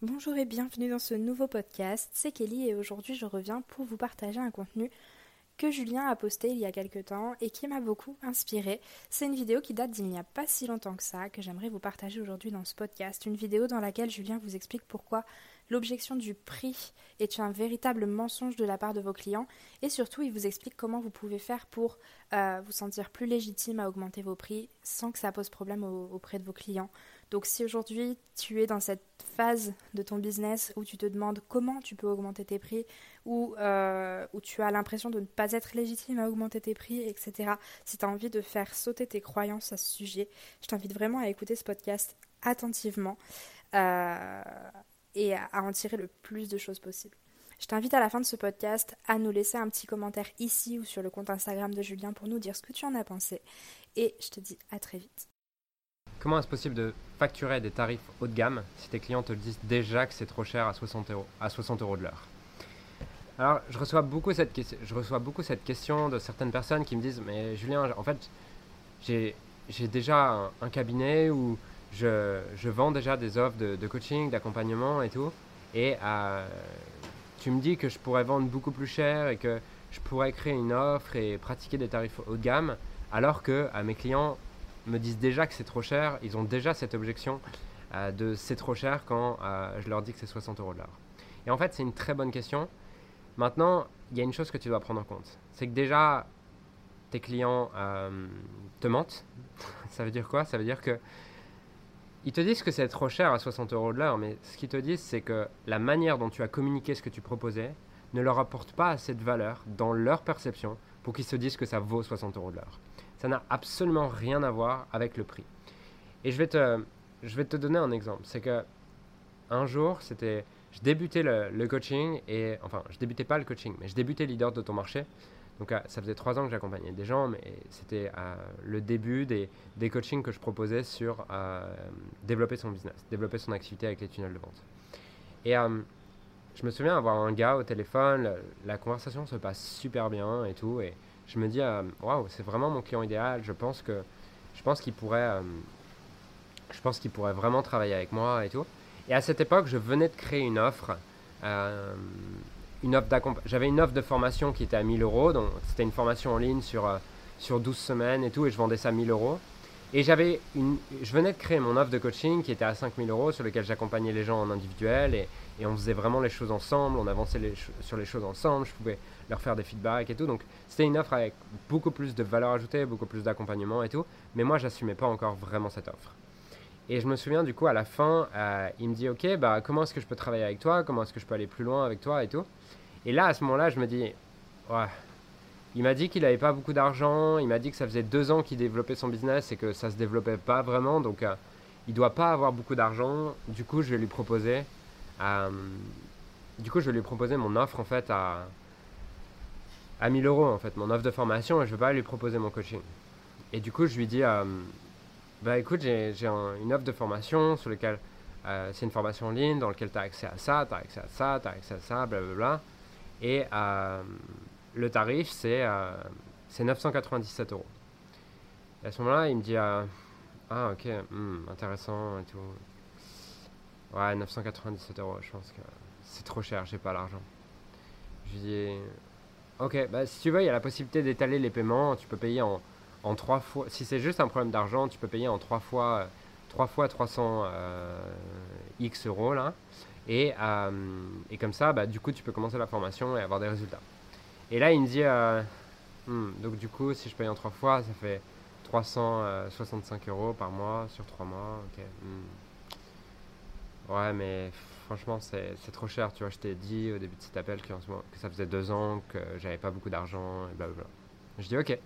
Bonjour et bienvenue dans ce nouveau podcast, c'est Kelly et aujourd'hui je reviens pour vous partager un contenu que Julien a posté il y a quelques temps et qui m'a beaucoup inspiré. C'est une vidéo qui date d'il n'y a pas si longtemps que ça, que j'aimerais vous partager aujourd'hui dans ce podcast. Une vidéo dans laquelle Julien vous explique pourquoi l'objection du prix est un véritable mensonge de la part de vos clients et surtout il vous explique comment vous pouvez faire pour euh, vous sentir plus légitime à augmenter vos prix sans que ça pose problème auprès de vos clients. Donc si aujourd'hui tu es dans cette phase de ton business où tu te demandes comment tu peux augmenter tes prix, ou euh, où tu as l'impression de ne pas être légitime à augmenter tes prix, etc., si tu as envie de faire sauter tes croyances à ce sujet, je t'invite vraiment à écouter ce podcast attentivement euh, et à en tirer le plus de choses possible. Je t'invite à la fin de ce podcast à nous laisser un petit commentaire ici ou sur le compte Instagram de Julien pour nous dire ce que tu en as pensé. Et je te dis à très vite. Comment est-ce possible de facturer des tarifs haut de gamme si tes clients te disent déjà que c'est trop cher à 60 euros, à 60 euros de l'heure? Alors, je reçois, beaucoup cette, question de certaines personnes qui me disent Mais Julien, en fait, j'ai déjà un, cabinet où je, je, vends déjà des offres de, coaching, d'accompagnement et tout. Et euh, tu me dis que je pourrais vendre beaucoup plus cher et que je pourrais créer une offre et pratiquer des tarifs haut de gamme, alors que à mes clients, me disent déjà que c'est trop cher, ils ont déjà cette objection euh, de c'est trop cher quand euh, je leur dis que c'est 60 euros de l'heure. Et en fait, c'est une très bonne question. Maintenant, il y a une chose que tu dois prendre en compte. C'est que déjà, tes clients euh, te mentent. ça veut dire quoi? Ça veut dire que ils te disent que c'est trop cher à 60 euros de l'heure, mais ce qu'ils te disent, c'est que la manière dont tu as communiqué ce que tu proposais ne leur apporte pas assez de valeur dans leur perception pour qu'ils se disent que ça vaut 60 euros de l'heure. Ça n'a absolument rien à voir avec le prix. Et je vais te, je vais te donner un exemple. C'est que un jour, c'était, je débutais le, coaching et enfin, je débutais pas le coaching, mais je débutais leader de ton marché. Donc euh, ça faisait trois ans que j'accompagnais des gens, mais c'était euh, le début des, des coachings que je proposais sur euh, développer son business, développer son activité avec les tunnels de vente. Et je me souviens avoir un gars au téléphone, la conversation se passe super bien et tout, et je me dis, euh, waouh, c'est vraiment mon client idéal. Je pense que, je pense qu'il pourrait, euh, je pense qu'il pourrait vraiment travailler avec moi et tout. Et à cette époque, je venais de créer une offre, euh, une offre J'avais une offre de formation qui était à 1000 euros, donc c'était une formation en ligne sur sur 12 semaines et tout, et je vendais ça à 1000 euros. Et j'avais une, je venais de créer mon offre de coaching qui était à 5000 euros, sur lequel j'accompagnais les gens en individuel et, et, on faisait vraiment les choses ensemble, on avançait sur les choses ensemble, je pouvais leur faire des feedbacks et tout. Donc c'était une offre avec beaucoup plus de valeur ajoutée, beaucoup plus d'accompagnement et tout. Mais moi, j'assumais pas encore vraiment cette offre. Et je me souviens du coup à la fin, euh, il me dit ok, bah comment est-ce que je peux travailler avec toi? Comment est-ce que je peux aller plus loin avec toi et tout? Et là à ce moment-là, je me dis ouais. Il m'a dit qu'il n'avait pas beaucoup d'argent. Il m'a dit que ça faisait deux ans qu'il développait son business et que ça se développait pas vraiment. Donc euh, il doit pas avoir beaucoup d'argent. Du coup, je vais lui proposer. Euh, du coup, je vais lui proposer mon offre en fait à à 1000 euros en fait, mon offre de formation, et je ne veux pas lui proposer mon coaching. Et du coup, je lui dis, euh, bah écoute, j'ai une offre de formation sur laquelle euh, c'est une formation en ligne dans laquelle tu as accès à ça, tu as accès à ça, tu as accès à ça, blablabla. Et le tarif, c'est 997 euros. Et à ce moment-là, il me dit, ah ok, hmm, intéressant et tout. Ouais, 997 euros, je pense que c'est trop cher, j'ai pas l'argent. Je lui dis, Ok, bah, si tu veux, il y a la possibilité d'étaler les paiements. Tu peux payer en, en trois fois. Si c'est juste un problème d'argent, tu peux payer en trois fois, trois fois 300 euh, X euros là. Et, euh, et comme ça, bah, du coup, tu peux commencer la formation et avoir des résultats. Et là, il me dit, euh, hmm, donc du coup, si je paye en trois fois, ça fait 365 euros par mois sur trois mois. Ok. Hmm. Ouais, mais franchement, c'est trop cher. Tu vois, je t'ai dit au début de cet appel que, ça faisait deux ans que j'avais pas beaucoup d'argent et blablabla. Je dis ok.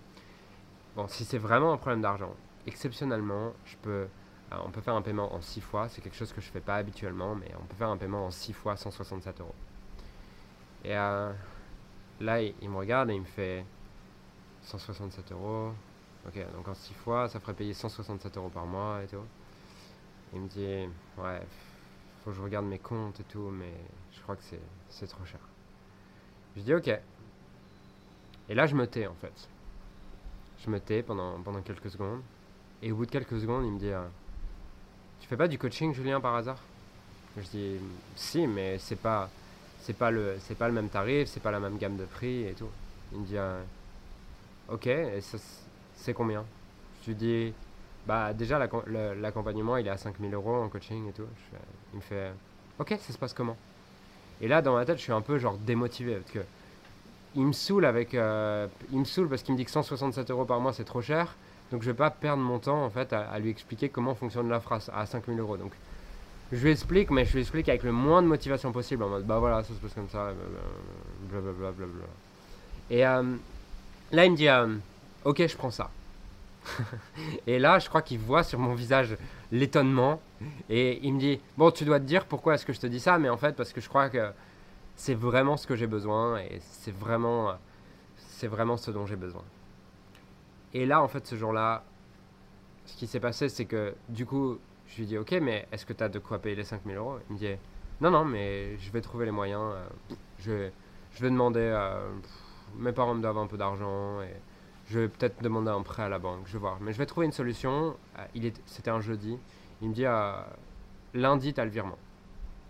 Bon, si c'est vraiment un problème d'argent, exceptionnellement, je peux, euh, on peut faire un paiement en six fois. C'est quelque chose que je fais pas habituellement, mais on peut faire un paiement en six fois 167 euros. Et euh, là, il, me regarde et il me fait 167 euros. Ok, donc en six fois, ça ferait payer 167 euros par mois et tout. Il me dit, ouais, faut que je regarde mes comptes et tout, mais je crois que c'est trop cher. Je dis ok. Et là, je me tais en fait. Je me tais pendant, pendant quelques secondes. Et au bout de quelques secondes, il me dit euh, Tu fais pas du coaching, Julien, par hasard? Je dis si, mais c'est pas c'est pas le c'est pas le même tarif, c'est pas la même gamme de prix et tout. Il me dit euh, ok, et c'est combien? Je lui dis bah déjà l'accompagnement il est à 5000 euros en coaching et tout. il me fait ok, ça se passe comment? Et là dans ma tête je suis un peu genre démotivé parce que il me saoule avec euh, il me saoule parce qu'il me dit que 167 euros par mois c'est trop cher. Donc je vais pas perdre mon temps en fait à, lui expliquer comment fonctionne la phrase à 5000 euros. Donc je lui explique, mais je lui explique avec le moins de motivation possible, en mode bah voilà, ça se passe comme ça, blablabla. Bla et euh, là, il me dit euh, ok, je prends ça. et là, je crois qu'il voit sur mon visage l'étonnement, et il me dit bon, tu dois te dire pourquoi est-ce que je te dis ça, mais en fait, parce que je crois que c'est vraiment ce que j'ai besoin, et c'est vraiment, c'est vraiment ce dont j'ai besoin. Et là, en fait, ce jour-là, ce qui s'est passé, c'est que du coup, je lui dis, ok, mais est-ce que tu as de quoi payer les 5000 euros? Il me dit, non, non, mais je vais trouver les moyens. Euh, je, vais, je vais demander, euh, mes parents me doivent un peu d'argent et je vais peut-être demander un prêt à la banque, je vais voir. Mais je vais trouver une solution. Euh, il est, c'était un jeudi. Il me dit, lundi, tu as le virement.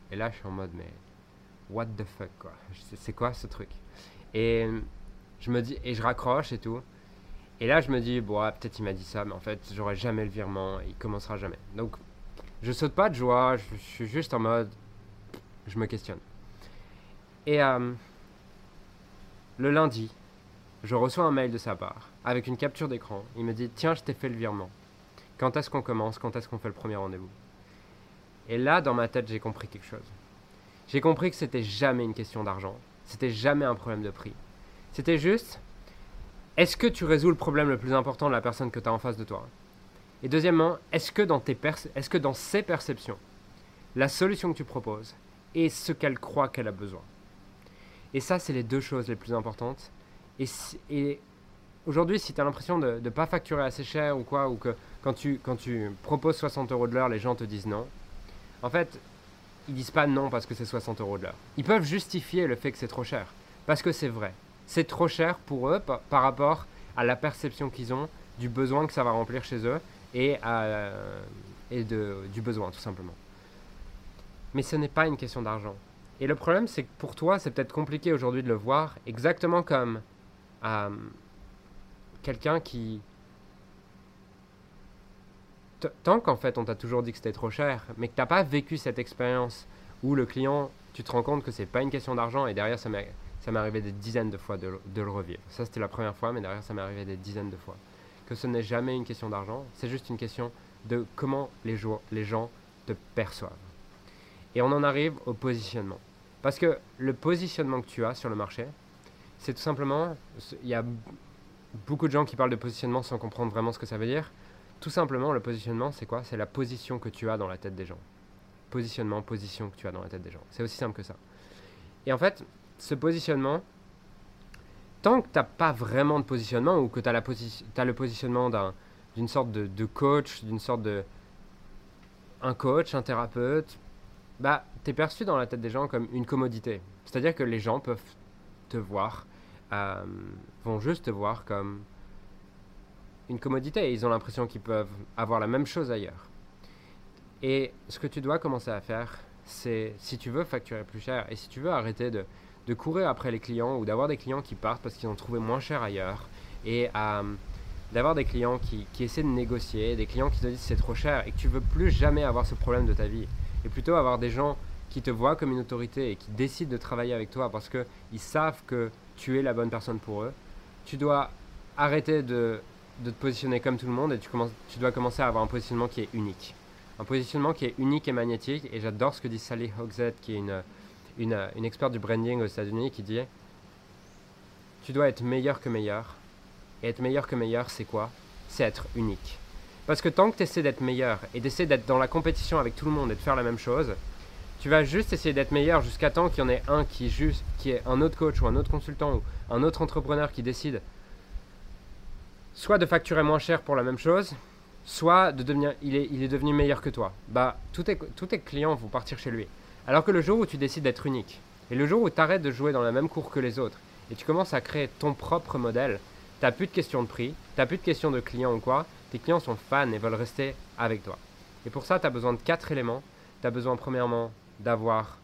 Et là, je suis en mode, mais what the fuck, quoi. C'est quoi ce truc? Et je me dis, et je raccroche et tout. Et là, je me dis, bon, peut-être il m'a dit ça, mais en fait, j'aurai jamais le virement, il commencera jamais. Donc, je saute pas de joie, je, suis juste en mode, je me questionne. Et euh, le lundi, je reçois un mail de sa part avec une capture d'écran. Il me dit, tiens, je t'ai fait le virement. Quand est-ce qu'on commence? Quand est-ce qu'on fait le premier rendez-vous? Et là, dans ma tête, j'ai compris quelque chose. J'ai compris que c'était jamais une question d'argent. C'était jamais un problème de prix. C'était juste, est-ce que tu résous le problème le plus important de la personne que tu as en face de toi? Et deuxièmement, est-ce que, dans est-ce que dans ses perceptions, la solution que tu proposes est ce qu'elle croit qu'elle a besoin? Et ça, c'est les deux choses les plus importantes. Et, aujourd'hui, si tu as l'impression de ne pas facturer assez cher ou quoi, ou que quand tu, proposes 60 euros de l'heure, les gens te disent non, en fait, ils disent pas non parce que c'est 60 euros de l'heure. Ils peuvent justifier le fait que c'est trop cher, parce que c'est vrai c'est trop cher pour eux par, rapport à la perception qu'ils ont du besoin que ça va remplir chez eux et, de, du besoin tout simplement. Mais ce n'est pas une question d'argent. Et le problème, c'est que pour toi, c'est peut-être compliqué aujourd'hui de le voir, exactement comme euh, quelqu'un qui... Tant qu'en fait, on t'a toujours dit que c'était trop cher, mais que tu n'as pas vécu cette expérience où le client, tu te rends compte que c'est pas une question d'argent, et derrière, ça met ça m'est arrivé des dizaines de fois de, le revivre. Ça, c'était la première fois, mais derrière, ça m'est arrivé des dizaines de fois. Que ce n'est jamais une question d'argent, c'est juste une question de comment les, les gens te perçoivent. Et on en arrive au positionnement. Parce que le positionnement que tu as sur le marché, c'est tout simplement, il y a beaucoup de gens qui parlent de positionnement sans comprendre vraiment ce que ça veut dire. Tout simplement, le positionnement, c'est quoi? C'est la position que tu as dans la tête des gens. Positionnement, position que tu as dans la tête des gens. C'est aussi simple que ça. Et en fait, ce positionnement, tant que tu n'as pas vraiment de positionnement ou que tu as, le positionnement d'une sorte de, coach, d'une sorte de. un coach, un thérapeute, bah, tu es perçu dans la tête des gens comme une commodité. C'est-à-dire que les gens peuvent te voir, euh, vont juste te voir comme une commodité. Et ils ont l'impression qu'ils peuvent avoir la même chose ailleurs. Et ce que tu dois commencer à faire, c'est si tu veux facturer plus cher et si tu veux arrêter de de courir après les clients ou d'avoir des clients qui partent parce qu'ils ont trouvé moins cher ailleurs et euh, d'avoir des clients qui, qui, essaient de négocier, des clients qui te disent c'est trop cher et que tu veux plus jamais avoir ce problème de ta vie et plutôt avoir des gens qui te voient comme une autorité et qui décident de travailler avec toi parce qu'ils savent que tu es la bonne personne pour eux, tu dois arrêter de, de te positionner comme tout le monde et tu, commences, tu dois commencer à avoir un positionnement qui est unique. Un positionnement qui est unique et magnétique et j'adore ce que dit Sally Hogshead qui est une une, une experte du branding aux États-Unis qui dit Tu dois être meilleur que meilleur. Et être meilleur que meilleur, c'est quoi? C'est être unique. Parce que tant que tu essaies d'être meilleur et d'essayer d'être dans la compétition avec tout le monde et de faire la même chose, tu vas juste essayer d'être meilleur jusqu'à temps qu'il y en ait un qui, juste, qui est un autre coach ou un autre consultant ou un autre entrepreneur qui décide soit de facturer moins cher pour la même chose, soit de devenir, il est, il est devenu meilleur que toi. Bah, tous tes, clients vont partir chez lui. Alors que le jour où tu décides d'être unique, et le jour où tu arrêtes de jouer dans la même cour que les autres, et tu commences à créer ton propre modèle, tu n'as plus de questions de prix, tu n'as plus de questions de clients ou quoi, tes clients sont fans et veulent rester avec toi. Et pour ça, tu as besoin de quatre éléments. Tu as besoin premièrement d'avoir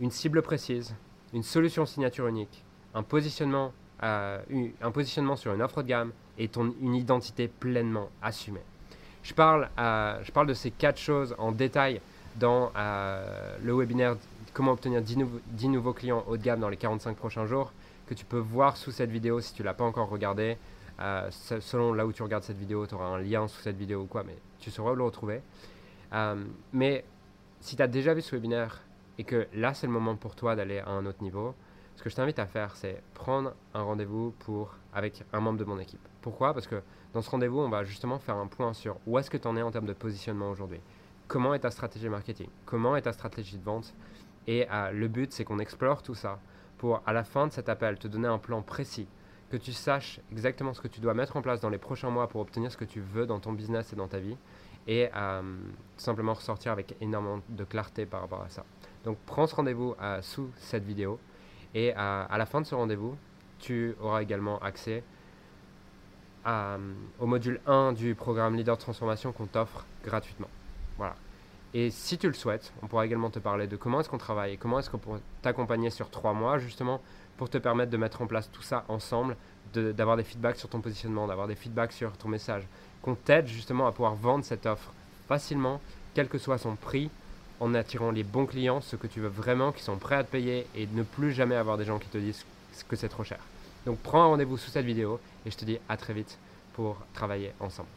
une cible précise, une solution signature unique, un positionnement, euh, un positionnement sur une offre de gamme et une identité pleinement assumée. Je parle, euh, je parle de ces quatre choses en détail dans euh, le webinaire Comment obtenir 10, 10, nouveaux clients haut de gamme dans les 45 prochains jours que tu peux voir sous cette vidéo si tu ne l'as pas encore regardé. selon là où tu regardes cette vidéo, tu auras un lien sous cette vidéo ou quoi, mais tu sauras où le retrouver. mais si tu as déjà vu ce webinaire et que là c'est le moment pour toi d'aller à un autre niveau, ce que je t'invite à faire, c'est prendre un rendez-vous pour avec un membre de mon équipe. Pourquoi? Parce que dans ce rendez-vous, on va justement faire un point sur où est-ce que tu en es en termes de positionnement aujourd'hui. Comment est ta stratégie marketing? Comment est ta stratégie de vente? Et euh, le but, c'est qu'on explore tout ça pour, à la fin de cet appel, te donner un plan précis, que tu saches exactement ce que tu dois mettre en place dans les prochains mois pour obtenir ce que tu veux dans ton business et dans ta vie, et euh, tout simplement ressortir avec énormément de clarté par rapport à ça. Donc prends ce rendez-vous euh, sous cette vidéo et à, la fin de ce rendez-vous, tu auras également accès au module 1 du programme Leader de Transformation qu'on t'offre gratuitement. Voilà. Et si tu le souhaites, on pourra également te parler de comment est-ce qu'on travaille comment est-ce qu'on pourrait t'accompagner sur trois mois justement pour te permettre de mettre en place tout ça ensemble, d'avoir des feedbacks sur ton positionnement, d'avoir des feedbacks sur ton message, qu'on t'aide justement à pouvoir vendre cette offre facilement, quel que soit son prix, en attirant les bons clients, ceux que tu veux vraiment, qui sont prêts à te payer et ne plus jamais avoir des gens qui te disent que c'est trop cher. Donc prends un rendez-vous sous cette vidéo et je te dis à très vite pour travailler ensemble.